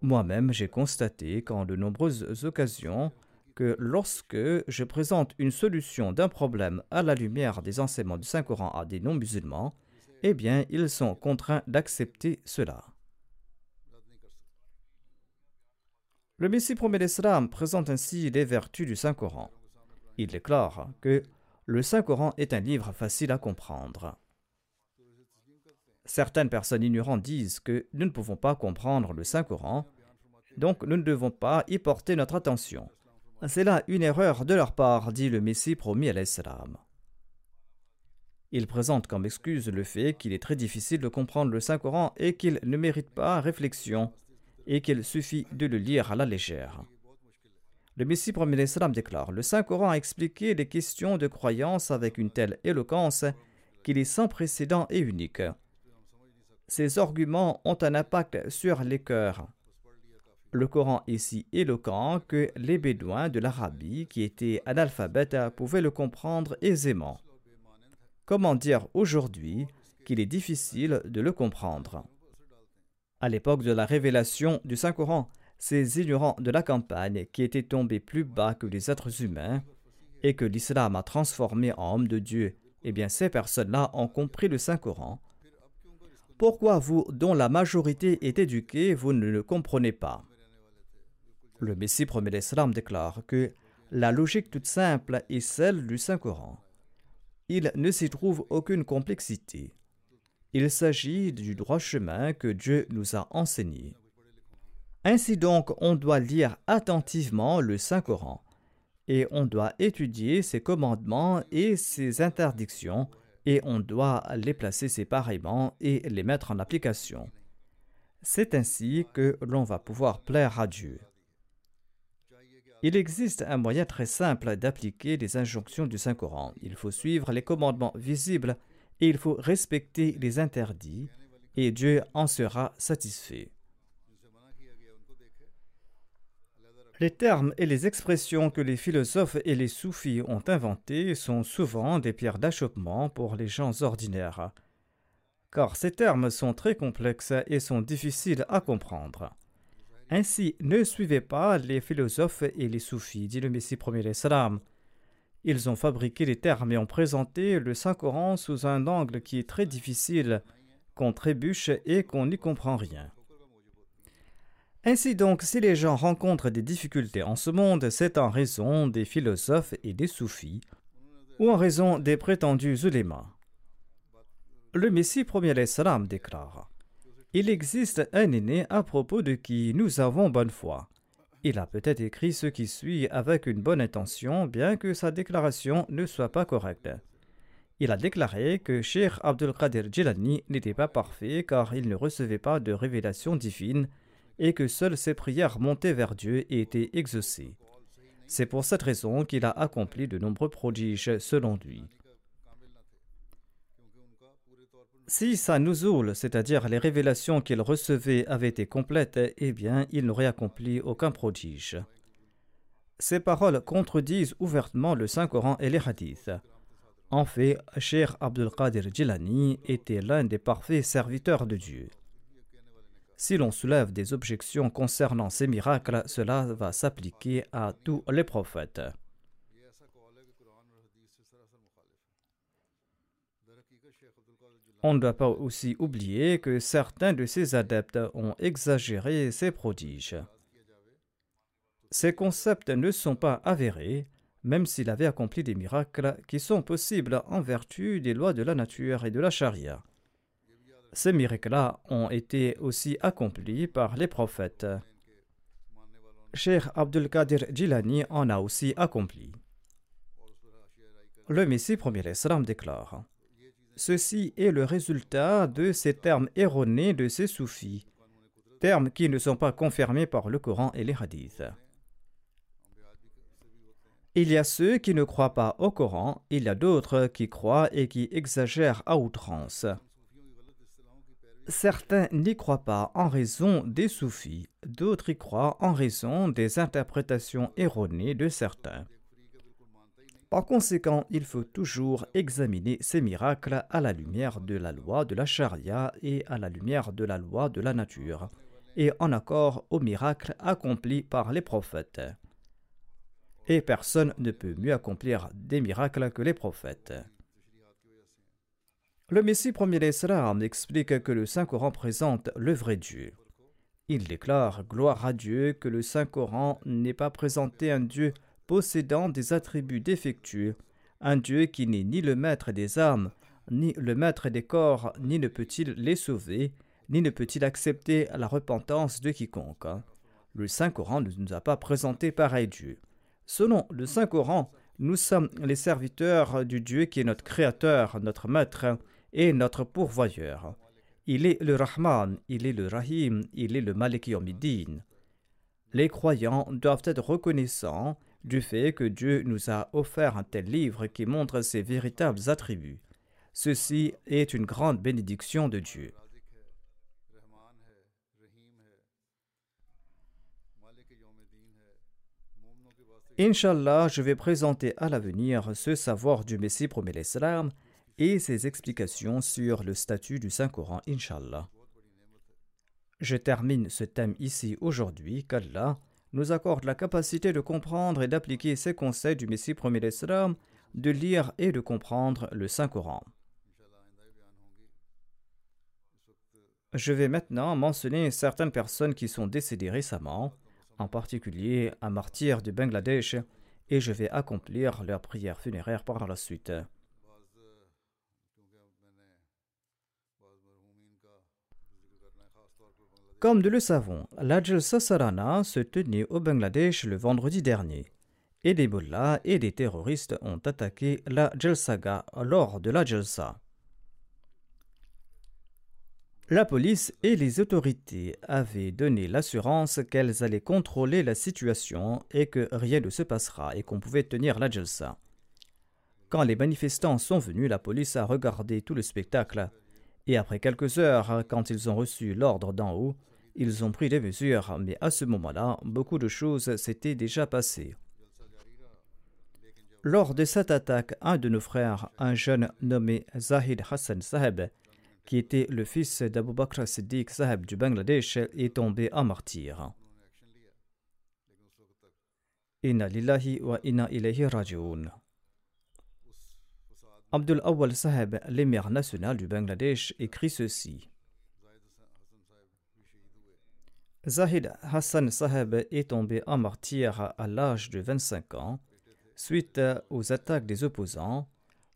Moi-même, j'ai constaté qu'en de nombreuses occasions, que lorsque je présente une solution d'un problème à la lumière des enseignements du Saint-Coran à des non-musulmans, eh bien, ils sont contraints d'accepter cela. Le Messie promet l'Islam présente ainsi les vertus du Saint-Coran. Il déclare que le Saint-Coran est un livre facile à comprendre. Certaines personnes ignorantes disent que nous ne pouvons pas comprendre le Saint-Coran donc nous ne devons pas y porter notre attention. C'est là une erreur de leur part, dit le Messie promis à l'Islam. Il présente comme excuse le fait qu'il est très difficile de comprendre le Saint-Coran et qu'il ne mérite pas réflexion et qu'il suffit de le lire à la légère. Le Messie promis l'Islam déclare Le Saint-Coran a expliqué les questions de croyance avec une telle éloquence qu'il est sans précédent et unique. Ces arguments ont un impact sur les cœurs le Coran est si éloquent que les Bédouins de l'Arabie, qui étaient analphabètes, pouvaient le comprendre aisément. Comment dire aujourd'hui qu'il est difficile de le comprendre? À l'époque de la révélation du Saint-Coran, ces ignorants de la campagne qui étaient tombés plus bas que les êtres humains et que l'islam a transformés en hommes de Dieu, eh bien ces personnes-là ont compris le Saint-Coran. Pourquoi vous, dont la majorité est éduquée, vous ne le comprenez pas? Le Messie promet l'Islam déclare que la logique toute simple est celle du Saint-Coran. Il ne s'y trouve aucune complexité. Il s'agit du droit chemin que Dieu nous a enseigné. Ainsi donc, on doit lire attentivement le Saint-Coran et on doit étudier ses commandements et ses interdictions et on doit les placer séparément et les mettre en application. C'est ainsi que l'on va pouvoir plaire à Dieu. Il existe un moyen très simple d'appliquer les injonctions du Saint-Coran. Il faut suivre les commandements visibles et il faut respecter les interdits et Dieu en sera satisfait. Les termes et les expressions que les philosophes et les soufis ont inventés sont souvent des pierres d'achoppement pour les gens ordinaires, car ces termes sont très complexes et sont difficiles à comprendre. Ainsi, ne suivez pas les philosophes et les soufis, dit le Messie premier salam. Ils ont fabriqué les termes et ont présenté le Saint-Coran sous un angle qui est très difficile, qu'on trébuche et qu'on n'y comprend rien. Ainsi donc, si les gens rencontrent des difficultés en ce monde, c'est en raison des philosophes et des soufis, ou en raison des prétendus ulémas. Le Messie premier salam déclare il existe un aîné à propos de qui nous avons bonne foi. Il a peut-être écrit ce qui suit avec une bonne intention, bien que sa déclaration ne soit pas correcte. Il a déclaré que Sheikh Abdul Qadir Jilani n'était pas parfait car il ne recevait pas de révélation divine et que seules ses prières montées vers Dieu étaient exaucées. C'est pour cette raison qu'il a accompli de nombreux prodiges selon lui. Si sa nuzul, c'est-à-dire les révélations qu'il recevait, avaient été complètes, eh bien, il n'aurait accompli aucun prodige. Ces paroles contredisent ouvertement le Saint-Coran et les hadiths. En fait, Cheikh Abdul Qadir Jilani était l'un des parfaits serviteurs de Dieu. Si l'on soulève des objections concernant ces miracles, cela va s'appliquer à tous les prophètes. On ne doit pas aussi oublier que certains de ces adeptes ont exagéré ces prodiges. Ces concepts ne sont pas avérés, même s'il avait accompli des miracles qui sont possibles en vertu des lois de la nature et de la charia. Ces miracles-là ont été aussi accomplis par les prophètes. Cheikh Abdul Qadir Jilani en a aussi accompli. Le Messie premier Islam déclare Ceci est le résultat de ces termes erronés de ces soufis, termes qui ne sont pas confirmés par le Coran et les hadiths. Il y a ceux qui ne croient pas au Coran, il y a d'autres qui croient et qui exagèrent à outrance. Certains n'y croient pas en raison des soufis, d'autres y croient en raison des interprétations erronées de certains. Par conséquent, il faut toujours examiner ces miracles à la lumière de la loi de la charia et à la lumière de la loi de la nature, et en accord aux miracles accomplis par les prophètes. Et personne ne peut mieux accomplir des miracles que les prophètes. Le Messie premier d'Islam explique que le Saint-Coran présente le vrai Dieu. Il déclare Gloire à Dieu que le Saint-Coran n'ait pas présenté un Dieu possédant des attributs défectueux, un Dieu qui n'est ni le maître des âmes, ni le maître des corps, ni ne peut-il les sauver, ni ne peut-il accepter la repentance de quiconque. Le Saint-Coran ne nous a pas présenté pareil Dieu. Selon le Saint-Coran, nous sommes les serviteurs du Dieu qui est notre Créateur, notre Maître et notre Pourvoyeur. Il est le Rahman, il est le Rahim, il est le Malik Yomidin. Les croyants doivent être reconnaissants du fait que Dieu nous a offert un tel livre qui montre ses véritables attributs. Ceci est une grande bénédiction de Dieu. Inch'Allah, je vais présenter à l'avenir ce savoir du Messie promet l'Islam et ses explications sur le statut du Saint-Coran, Inch'Allah. Je termine ce thème ici aujourd'hui, qu'Allah nous accorde la capacité de comprendre et d'appliquer ces conseils du Messie premier d'Islam, de lire et de comprendre le Saint-Coran. Je vais maintenant mentionner certaines personnes qui sont décédées récemment, en particulier un martyr du Bangladesh, et je vais accomplir leur prière funéraire par la suite. Comme nous le savons, la Jalsa Sarana se tenait au Bangladesh le vendredi dernier, et des mullahs et des terroristes ont attaqué la Jalsaga lors de la Jalsa. La police et les autorités avaient donné l'assurance qu'elles allaient contrôler la situation et que rien ne se passera et qu'on pouvait tenir la jalsa. Quand les manifestants sont venus, la police a regardé tout le spectacle et après quelques heures, quand ils ont reçu l'ordre d'en haut, ils ont pris des mesures, mais à ce moment-là, beaucoup de choses s'étaient déjà passées. Lors de cette attaque, un de nos frères, un jeune nommé Zahid Hassan Saheb, qui était le fils d'Abu Bakr Siddiq Saheb du Bangladesh, est tombé en martyr. Inna lillahi wa inna raji'un. Abdul Awal Saheb, l'émir national du Bangladesh, écrit ceci. Zahid Hassan Saheb est tombé en martyr à l'âge de 25 ans suite aux attaques des opposants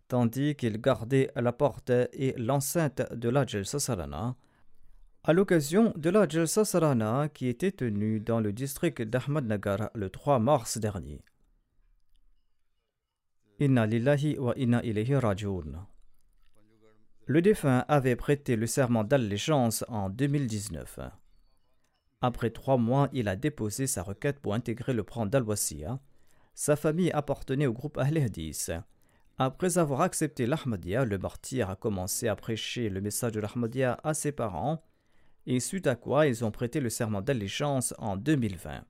tandis qu'il gardait la porte et l'enceinte de la Jalsa à l'occasion de la Jalsa qui était tenue dans le district d'Ahmadnagar le 3 mars dernier. Inna lillahi wa inna rajoun. Le défunt avait prêté le serment d'allégeance en 2019. Après trois mois, il a déposé sa requête pour intégrer le plan dal Sa famille appartenait au groupe Ahl. Après avoir accepté l'Ahmadiyya, le martyr a commencé à prêcher le message de l'Ahmadiyya à ses parents, et suite à quoi ils ont prêté le serment d'allégeance en 2020.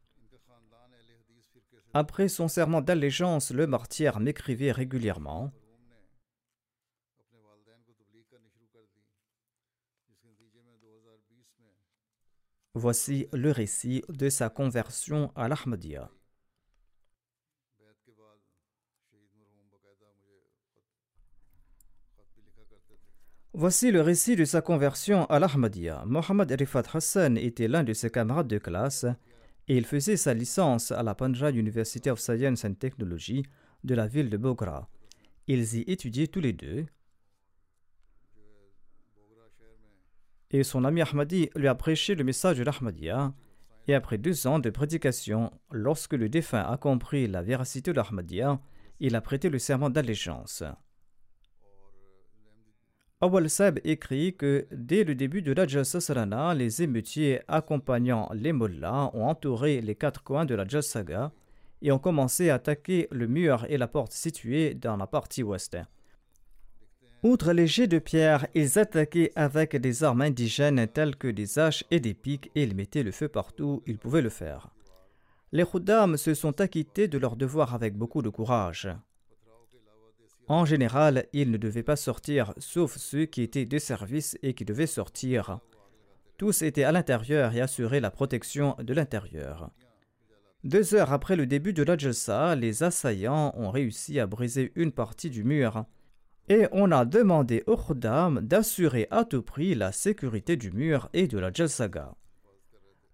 Après son serment d'allégeance, le martyr m'écrivait régulièrement Voici le récit de sa conversion à l'Ahmadiyya. Voici le récit de sa conversion à l'Ahmadiyya. Mohamed Rifat Hassan était l'un de ses camarades de classe et il faisait sa licence à la Punjab University of Science and Technology de la ville de Bogra. Ils y étudiaient tous les deux. Et son ami Ahmadi lui a prêché le message de l'Ahmadiyya. Et après deux ans de prédication, lorsque le défunt a compris la véracité de l'Ahmadiyya, il a prêté le serment d'allégeance. Awal Sab écrit que dès le début de la Sarana, les émeutiers accompagnant les mollahs ont entouré les quatre coins de la Saga et ont commencé à attaquer le mur et la porte située dans la partie ouest. Outre les jets de pierre, ils attaquaient avec des armes indigènes telles que des haches et des pics et ils mettaient le feu partout où ils pouvaient le faire. Les Khuddam se sont acquittés de leur devoir avec beaucoup de courage. En général, ils ne devaient pas sortir, sauf ceux qui étaient de service et qui devaient sortir. Tous étaient à l'intérieur et assuraient la protection de l'intérieur. Deux heures après le début de la les assaillants ont réussi à briser une partie du mur et on a demandé aux Khuddam d'assurer à tout prix la sécurité du mur et de la Jalsaga.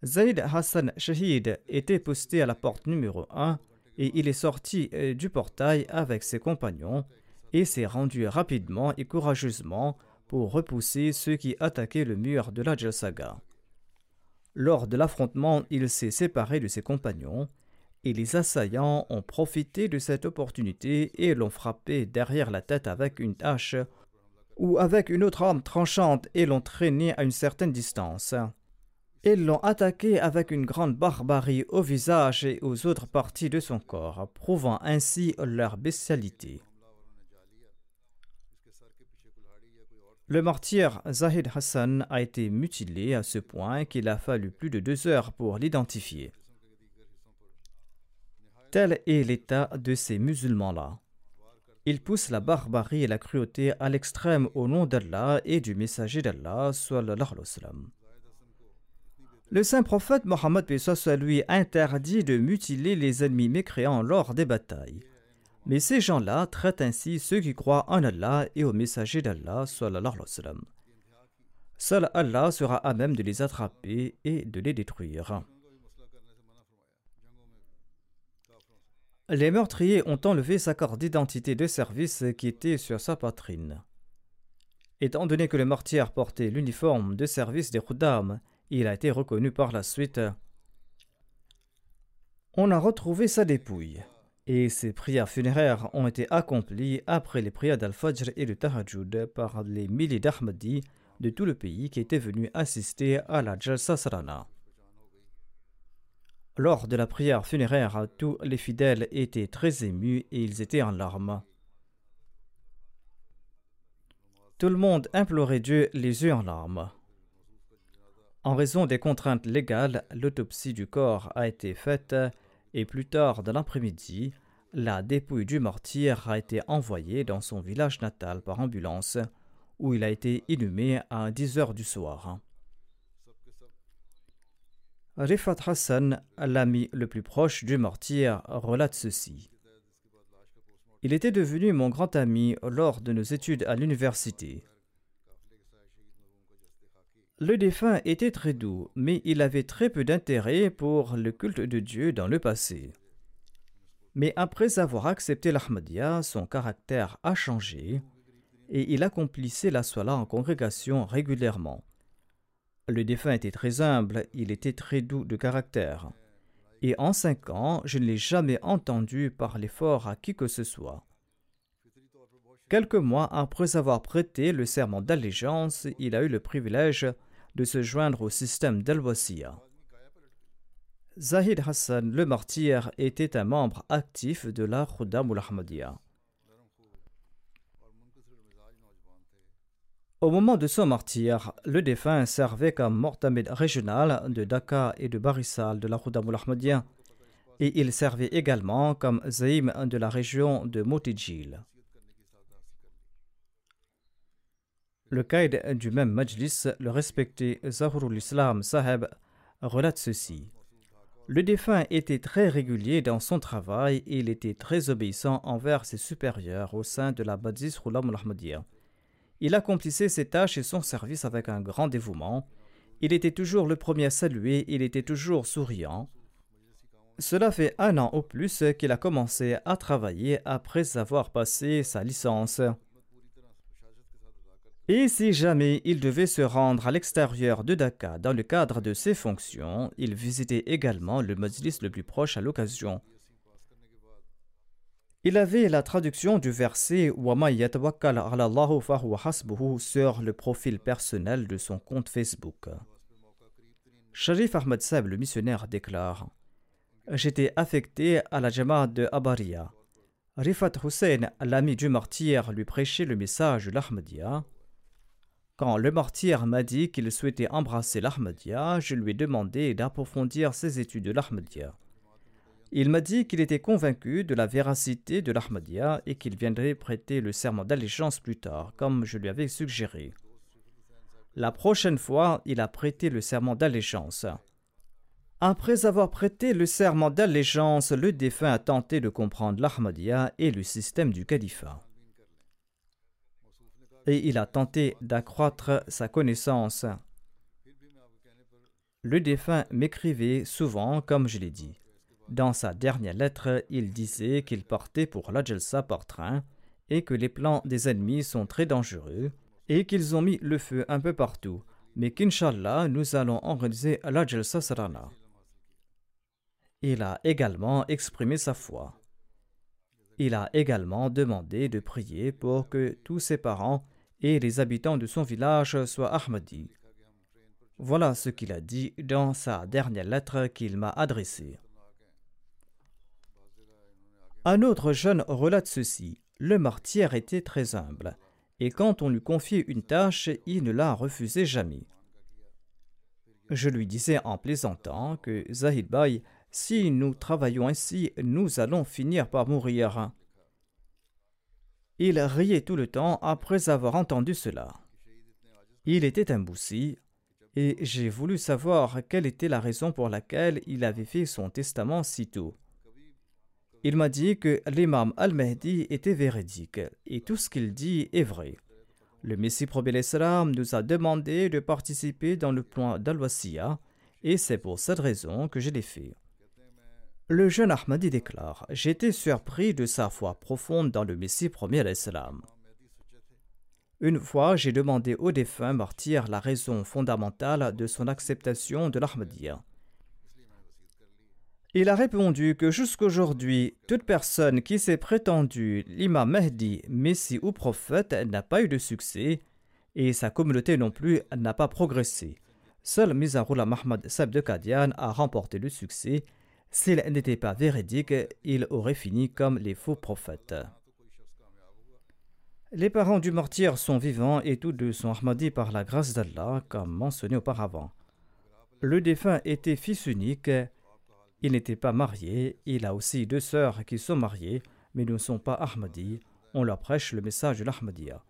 Zaid Hassan Shahid était posté à la porte numéro 1 et il est sorti euh, du portail avec ses compagnons et s'est rendu rapidement et courageusement pour repousser ceux qui attaquaient le mur de la Jalsaga. Lors de l'affrontement, il s'est séparé de ses compagnons et les assaillants ont profité de cette opportunité et l'ont frappé derrière la tête avec une hache ou avec une autre arme tranchante et l'ont traîné à une certaine distance. Ils l'ont attaqué avec une grande barbarie au visage et aux autres parties de son corps, prouvant ainsi leur bestialité. Le martyr Zahid Hassan a été mutilé à ce point qu'il a fallu plus de deux heures pour l'identifier. Tel est l'état de ces musulmans-là. Ils poussent la barbarie et la cruauté à l'extrême au nom d'Allah et du messager d'Allah. Le saint prophète Mohammed lui interdit de mutiler les ennemis mécréants lors des batailles. Mais ces gens-là traitent ainsi ceux qui croient en Allah et au messager d'Allah. Seul Allah sera à même de les attraper et de les détruire. Les meurtriers ont enlevé sa carte d'identité de service qui était sur sa poitrine. Étant donné que le mortier portait l'uniforme de service des Khuddam, il a été reconnu par la suite. On a retrouvé sa dépouille et ses prières funéraires ont été accomplies après les prières d'Al-Fajr et de Tahajjud par les milliers d'Ahmadis de tout le pays qui étaient venus assister à la Jalsa Sarana. Lors de la prière funéraire, tous les fidèles étaient très émus et ils étaient en larmes. Tout le monde implorait Dieu les yeux en larmes. En raison des contraintes légales, l'autopsie du corps a été faite et plus tard dans l'après-midi, la dépouille du martyr a été envoyée dans son village natal par ambulance, où il a été inhumé à 10 heures du soir. Rifat Hassan, l'ami le plus proche du martyr, relate ceci. Il était devenu mon grand ami lors de nos études à l'université. Le défunt était très doux, mais il avait très peu d'intérêt pour le culte de Dieu dans le passé. Mais après avoir accepté l'Ahmadiyya, son caractère a changé et il accomplissait la sola en congrégation régulièrement. Le défunt était très humble, il était très doux de caractère. Et en cinq ans, je ne l'ai jamais entendu parler fort à qui que ce soit. Quelques mois après avoir prêté le serment d'allégeance, il a eu le privilège de se joindre au système d'Al-Wasiya. Zahid Hassan, le martyr, était un membre actif de la Khuddam al-Ahmadiyya. Au moment de son martyr, le défunt servait comme mortamid régional de Dhaka et de Barisal de la Khuddam al-Ahmadiyya et il servait également comme zaïm de la région de Motijil. Le caïd du même majlis, le respecté Zahurul Islam Saheb, relate ceci. Le défunt était très régulier dans son travail et il était très obéissant envers ses supérieurs au sein de la Badis Rulam al Il accomplissait ses tâches et son service avec un grand dévouement. Il était toujours le premier à saluer, il était toujours souriant. Cela fait un an au plus qu'il a commencé à travailler après avoir passé sa licence. Et si jamais il devait se rendre à l'extérieur de Dhaka dans le cadre de ses fonctions, il visitait également le majlis le plus proche à l'occasion. Il avait la traduction du verset sur le profil personnel de son compte Facebook. Sharif Ahmad Seb, le missionnaire, déclare J'étais affecté à la Jamaat de Abaria. Rifat Hussein, l'ami du martyr, lui prêchait le message de l'Ahmadiyya. Quand le martyr m'a dit qu'il souhaitait embrasser l'Ahmadiyya, je lui ai demandé d'approfondir ses études de l'Ahmadiyya. Il m'a dit qu'il était convaincu de la véracité de l'Ahmadiyya et qu'il viendrait prêter le serment d'allégeance plus tard, comme je lui avais suggéré. La prochaine fois, il a prêté le serment d'allégeance. Après avoir prêté le serment d'allégeance, le défunt a tenté de comprendre l'Ahmadiyya et le système du califat et il a tenté d'accroître sa connaissance. Le défunt m'écrivait souvent, comme je l'ai dit. Dans sa dernière lettre, il disait qu'il partait pour la par train et que les plans des ennemis sont très dangereux et qu'ils ont mis le feu un peu partout, mais qu'Inch'Allah, nous allons organiser la Sarana. Il a également exprimé sa foi. Il a également demandé de prier pour que tous ses parents et les habitants de son village soient Ahmadi. Voilà ce qu'il a dit dans sa dernière lettre qu'il m'a adressée. Un autre jeune relate ceci. Le martyr était très humble, et quand on lui confiait une tâche, il ne la refusait jamais. Je lui disais en plaisantant que Zahid Bhai, si nous travaillons ainsi, nous allons finir par mourir. Il riait tout le temps après avoir entendu cela. Il était un et j'ai voulu savoir quelle était la raison pour laquelle il avait fait son testament si tôt. Il m'a dit que l'imam al-Mahdi était véridique, et tout ce qu'il dit est vrai. Le Messie Probé nous a demandé de participer dans le plan dal et c'est pour cette raison que je l'ai fait. Le jeune Ahmadi déclare J'étais surpris de sa foi profonde dans le Messie premier l'Islam. Une fois, j'ai demandé au défunt martyr la raison fondamentale de son acceptation de l'Ahmadiyya. Il a répondu que jusqu'aujourd'hui, toute personne qui s'est prétendue l'imam Mahdi, Messie ou prophète n'a pas eu de succès et sa communauté non plus n'a pas progressé. Seul Mizarullah Mahmad Sab Kadian a remporté le succès. S'il n'était pas véridique, il aurait fini comme les faux prophètes. Les parents du martyr sont vivants et tous deux sont Ahmadis par la grâce d'Allah, comme mentionné auparavant. Le défunt était fils unique, il n'était pas marié, il a aussi deux sœurs qui sont mariées, mais ne sont pas Ahmadis. On leur prêche le message de l'Ahmadiyya.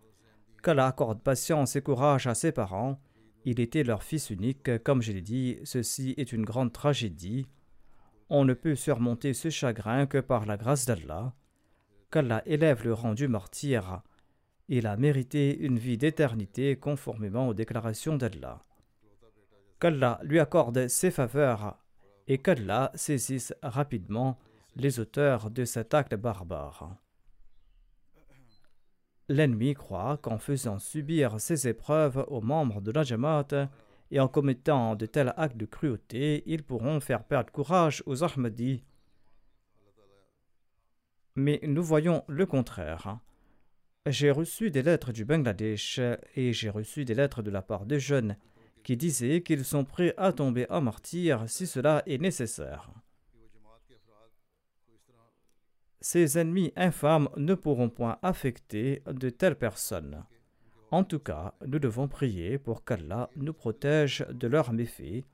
Qu'Allah accorde patience et courage à ses parents. Il était leur fils unique, comme je l'ai dit, ceci est une grande tragédie. On ne peut surmonter ce chagrin que par la grâce d'Allah. Qu'Allah élève le rang du martyr il a mérité une vie d'éternité conformément aux déclarations d'Allah. Qu'Allah lui accorde ses faveurs et qu'Allah saisisse rapidement les auteurs de cet acte barbare. L'ennemi croit qu'en faisant subir ces épreuves aux membres de la Jamaat et en commettant de tels actes de cruauté, ils pourront faire perdre courage aux Ahmadis. Mais nous voyons le contraire. J'ai reçu des lettres du Bangladesh et j'ai reçu des lettres de la part de jeunes qui disaient qu'ils sont prêts à tomber en martyr si cela est nécessaire. Ces ennemis infâmes ne pourront point affecter de telles personnes. En tout cas, nous devons prier pour qu'Allah nous protège de leurs méfaits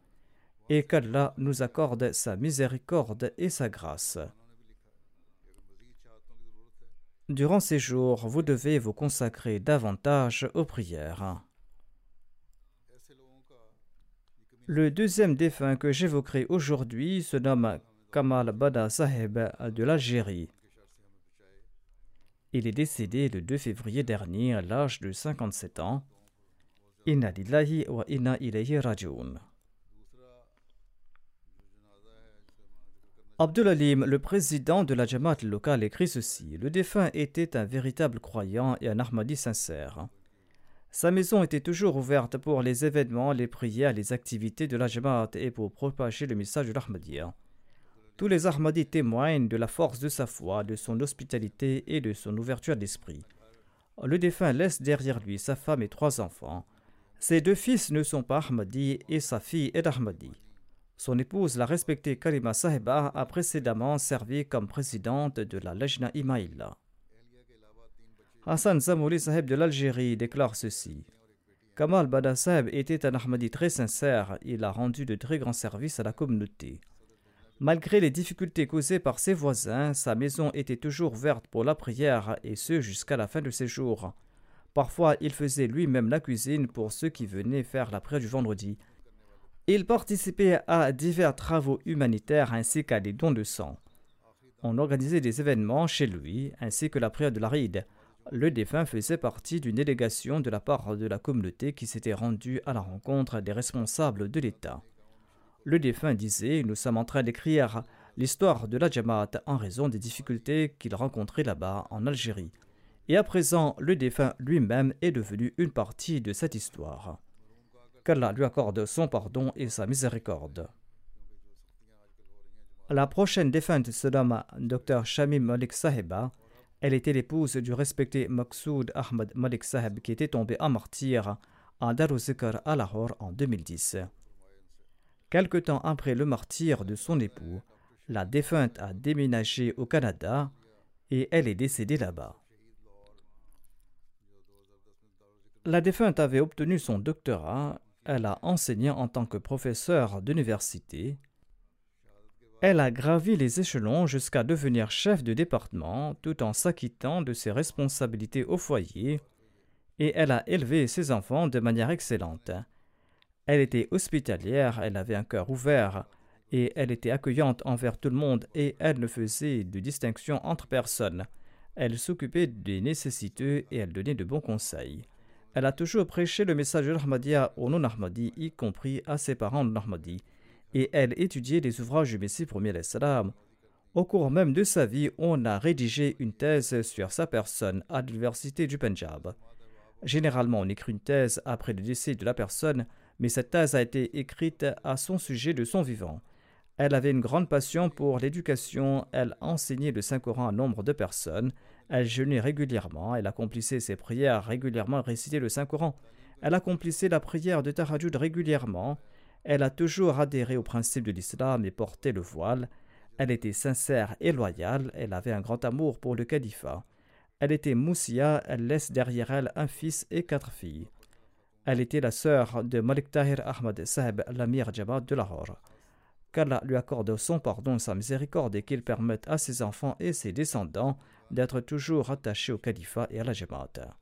et qu'Allah nous accorde sa miséricorde et sa grâce. Durant ces jours, vous devez vous consacrer davantage aux prières. Le deuxième défunt que j'évoquerai aujourd'hui se nomme Kamal Bada Saheb de l'Algérie. Il est décédé le 2 février dernier à l'âge de 57 ans. Inna lillahi wa inna rajoun. Le président de la Jamaat locale, écrit ceci Le défunt était un véritable croyant et un Ahmadi sincère. Sa maison était toujours ouverte pour les événements, les prières, les activités de la Jamaat et pour propager le message de l'Ahmadiyya. Tous les Ahmadis témoignent de la force de sa foi, de son hospitalité et de son ouverture d'esprit. Le défunt laisse derrière lui sa femme et trois enfants. Ses deux fils ne sont pas Ahmadis et sa fille est Ahmadi. Son épouse, la respectée Karima Sahiba, a précédemment servi comme présidente de la Lajna Imaïla. Hassan Zamouli Sahib de l'Algérie déclare ceci. Kamal Bada Sahib était un Ahmadi très sincère, il a rendu de très grands services à la communauté. Malgré les difficultés causées par ses voisins, sa maison était toujours ouverte pour la prière, et ce jusqu'à la fin de ses jours. Parfois, il faisait lui-même la cuisine pour ceux qui venaient faire la prière du vendredi. Il participait à divers travaux humanitaires ainsi qu'à des dons de sang. On organisait des événements chez lui ainsi que la prière de la ride. Le défunt faisait partie d'une délégation de la part de la communauté qui s'était rendue à la rencontre des responsables de l'État. Le défunt disait Nous sommes en train d'écrire l'histoire de la Jamaat en raison des difficultés qu'il rencontrait là-bas en Algérie. Et à présent, le défunt lui-même est devenu une partie de cette histoire qu'Allah lui accorde son pardon et sa miséricorde. La prochaine défunte se nomme Dr Shamim Malik. Elle était l'épouse du respecté Maqsoud Ahmad Malik Saheb qui était tombé en martyr à Daruzikr à Lahore en 2010. Quelque temps après le martyr de son époux, la défunte a déménagé au Canada et elle est décédée là-bas. La défunte avait obtenu son doctorat elle a enseigné en tant que professeure d'université. Elle a gravi les échelons jusqu'à devenir chef de département tout en s'acquittant de ses responsabilités au foyer et elle a élevé ses enfants de manière excellente. Elle était hospitalière, elle avait un cœur ouvert et elle était accueillante envers tout le monde et elle ne faisait de distinction entre personnes. Elle s'occupait des nécessiteux et elle donnait de bons conseils. Elle a toujours prêché le message de l'Ahmadiyya aux non-Ahmadis, y compris à ses parents non-Ahmadis, et elle étudiait les ouvrages du Messie premier l'Islam. Au cours même de sa vie, on a rédigé une thèse sur sa personne à l'université du Punjab. Généralement, on écrit une thèse après le décès de la personne, mais cette thèse a été écrite à son sujet de son vivant. Elle avait une grande passion pour l'éducation, elle enseignait le Saint-Coran à nombre de personnes, elle jeûnait régulièrement, elle accomplissait ses prières régulièrement, récitait le Saint-Coran. Elle accomplissait la prière de Tahajjud régulièrement. Elle a toujours adhéré au principe de l'islam et porté le voile. Elle était sincère et loyale. Elle avait un grand amour pour le califat. Elle était Moussia. Elle laisse derrière elle un fils et quatre filles. Elle était la sœur de Malik Tahir Ahmad Sahib, l'amir Jabad de Lahore. Qu'Allah lui accorde son pardon et sa miséricorde et qu'il permette à ses enfants et ses descendants d'être toujours attachés au califat et à la Jamaat.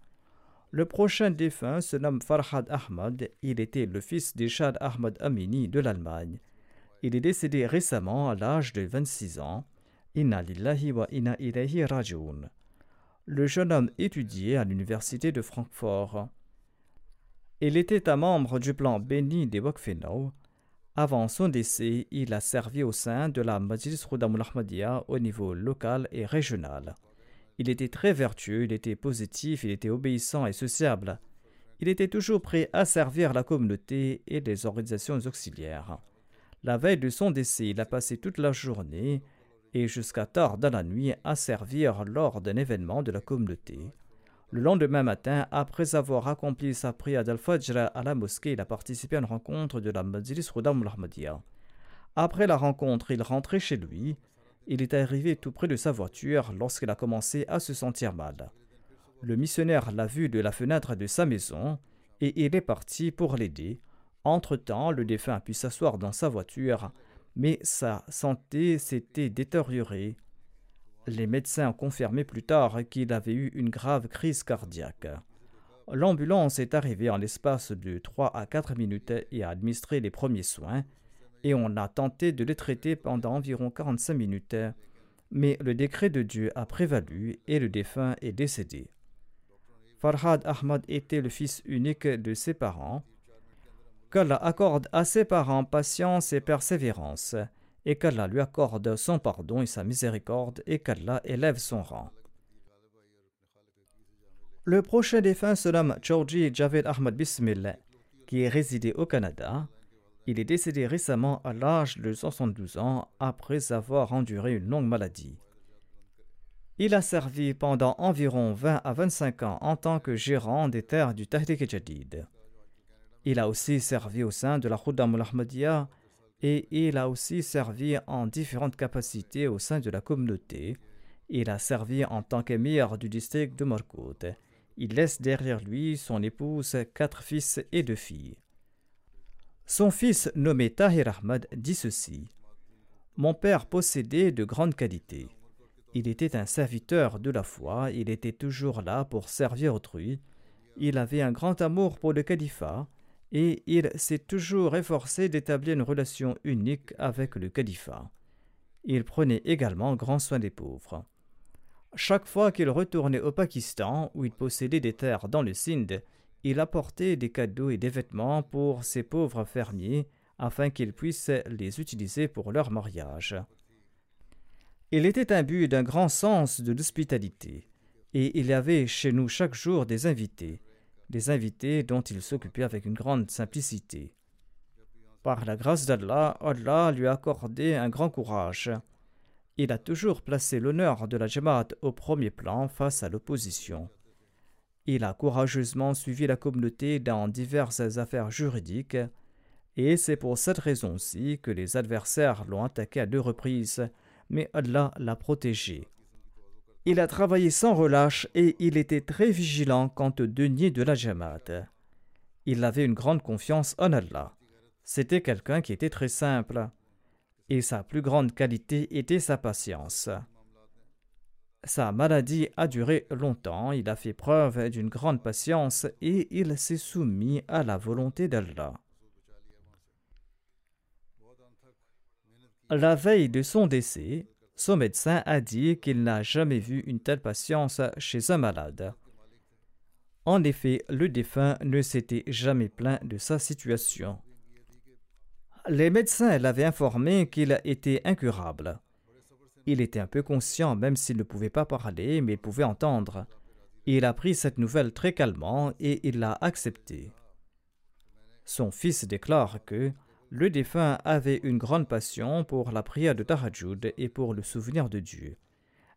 Le prochain défunt se nomme Farhad Ahmad. Il était le fils d'Ishad Ahmad Amini de l'Allemagne. Il est décédé récemment à l'âge de 26 ans. Inna lillahi wa inna ilayhi rajoun. Le jeune homme étudiait à l'université de Francfort. Il était un membre du plan béni des Wakfenau. Avant son décès, il a servi au sein de la Majlis Khudamul Ahmadiyya au niveau local et régional. Il était très vertueux, il était positif, il était obéissant et sociable. Il était toujours prêt à servir la communauté et les organisations auxiliaires. La veille de son décès, il a passé toute la journée et jusqu'à tard dans la nuit à servir lors d'un événement de la communauté. Le lendemain matin, après avoir accompli sa prière d'Al-Fajr à la mosquée, il a participé à une rencontre de la Majlis Rudam al Après la rencontre, il rentrait chez lui. Il est arrivé tout près de sa voiture lorsqu'il a commencé à se sentir mal. Le missionnaire l'a vu de la fenêtre de sa maison et il est parti pour l'aider. Entre-temps, le défunt a pu s'asseoir dans sa voiture, mais sa santé s'était détériorée les médecins ont confirmé plus tard qu'il avait eu une grave crise cardiaque. L'ambulance est arrivée en l'espace de 3 à 4 minutes et a administré les premiers soins, et on a tenté de les traiter pendant environ 45 minutes, mais le décret de Dieu a prévalu et le défunt est décédé. Farhad Ahmad était le fils unique de ses parents. Qu'Allah accorde à ses parents patience et persévérance et qu'Allah lui accorde son pardon et sa miséricorde et qu'Allah élève son rang. Le prochain défunt se nomme Georgi Javed Ahmad Bismillah, qui est résidé au Canada. Il est décédé récemment à l'âge de 72 ans après avoir enduré une longue maladie. Il a servi pendant environ 20 à 25 ans en tant que gérant des terres du Tahrik Jadid. Il a aussi servi au sein de la Khuddam al-Ahmadiyya et il a aussi servi en différentes capacités au sein de la communauté. Il a servi en tant qu'émir du district de Morkout. Il laisse derrière lui son épouse, quatre fils et deux filles. Son fils, nommé Tahir Ahmad, dit ceci Mon père possédait de grandes qualités. Il était un serviteur de la foi, il était toujours là pour servir autrui. Il avait un grand amour pour le califat et il s'est toujours efforcé d'établir une relation unique avec le califat. Il prenait également grand soin des pauvres. Chaque fois qu'il retournait au Pakistan, où il possédait des terres dans le Sindh, il apportait des cadeaux et des vêtements pour ces pauvres fermiers afin qu'ils puissent les utiliser pour leur mariage. Il était imbu d'un grand sens de l'hospitalité, et il y avait chez nous chaque jour des invités des invités dont il s'occupait avec une grande simplicité. Par la grâce d'Allah, Allah lui a accordé un grand courage. Il a toujours placé l'honneur de la Jamaat au premier plan face à l'opposition. Il a courageusement suivi la communauté dans diverses affaires juridiques, et c'est pour cette raison aussi que les adversaires l'ont attaqué à deux reprises, mais Allah l'a protégé. Il a travaillé sans relâche et il était très vigilant quant au denier de la Jamaat. Il avait une grande confiance en Allah. C'était quelqu'un qui était très simple. Et sa plus grande qualité était sa patience. Sa maladie a duré longtemps, il a fait preuve d'une grande patience et il s'est soumis à la volonté d'Allah. La veille de son décès, son médecin a dit qu'il n'a jamais vu une telle patience chez un malade. En effet, le défunt ne s'était jamais plaint de sa situation. Les médecins l'avaient informé qu'il était incurable. Il était un peu conscient, même s'il ne pouvait pas parler, mais il pouvait entendre. Il a pris cette nouvelle très calmement et il l'a acceptée. Son fils déclare que le défunt avait une grande passion pour la prière de Tahajjud et pour le souvenir de Dieu.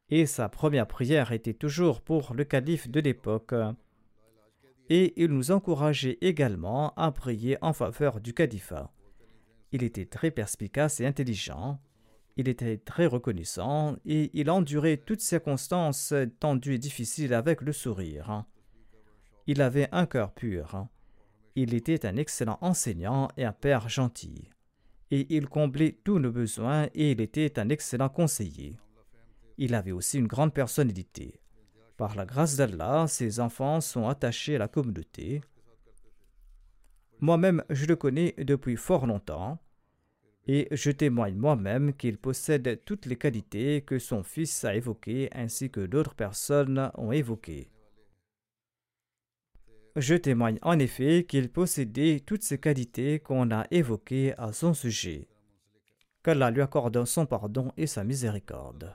Et sa première prière était toujours pour le calife de l'époque. et il nous encourageait également à prier en faveur du califat. Il était très perspicace et intelligent, il était très reconnaissant et il endurait toutes circonstances tendues et difficiles avec le sourire. Il avait un cœur pur. Il était un excellent enseignant et un père gentil. Et il comblait tous nos besoins et il était un excellent conseiller. Il avait aussi une grande personnalité. Par la grâce d'Allah, ses enfants sont attachés à la communauté. Moi-même, je le connais depuis fort longtemps et je témoigne moi-même qu'il possède toutes les qualités que son fils a évoquées ainsi que d'autres personnes ont évoquées. Je témoigne en effet qu'il possédait toutes ces qualités qu'on a évoquées à son sujet. Qu'Allah lui accorde son pardon et sa miséricorde.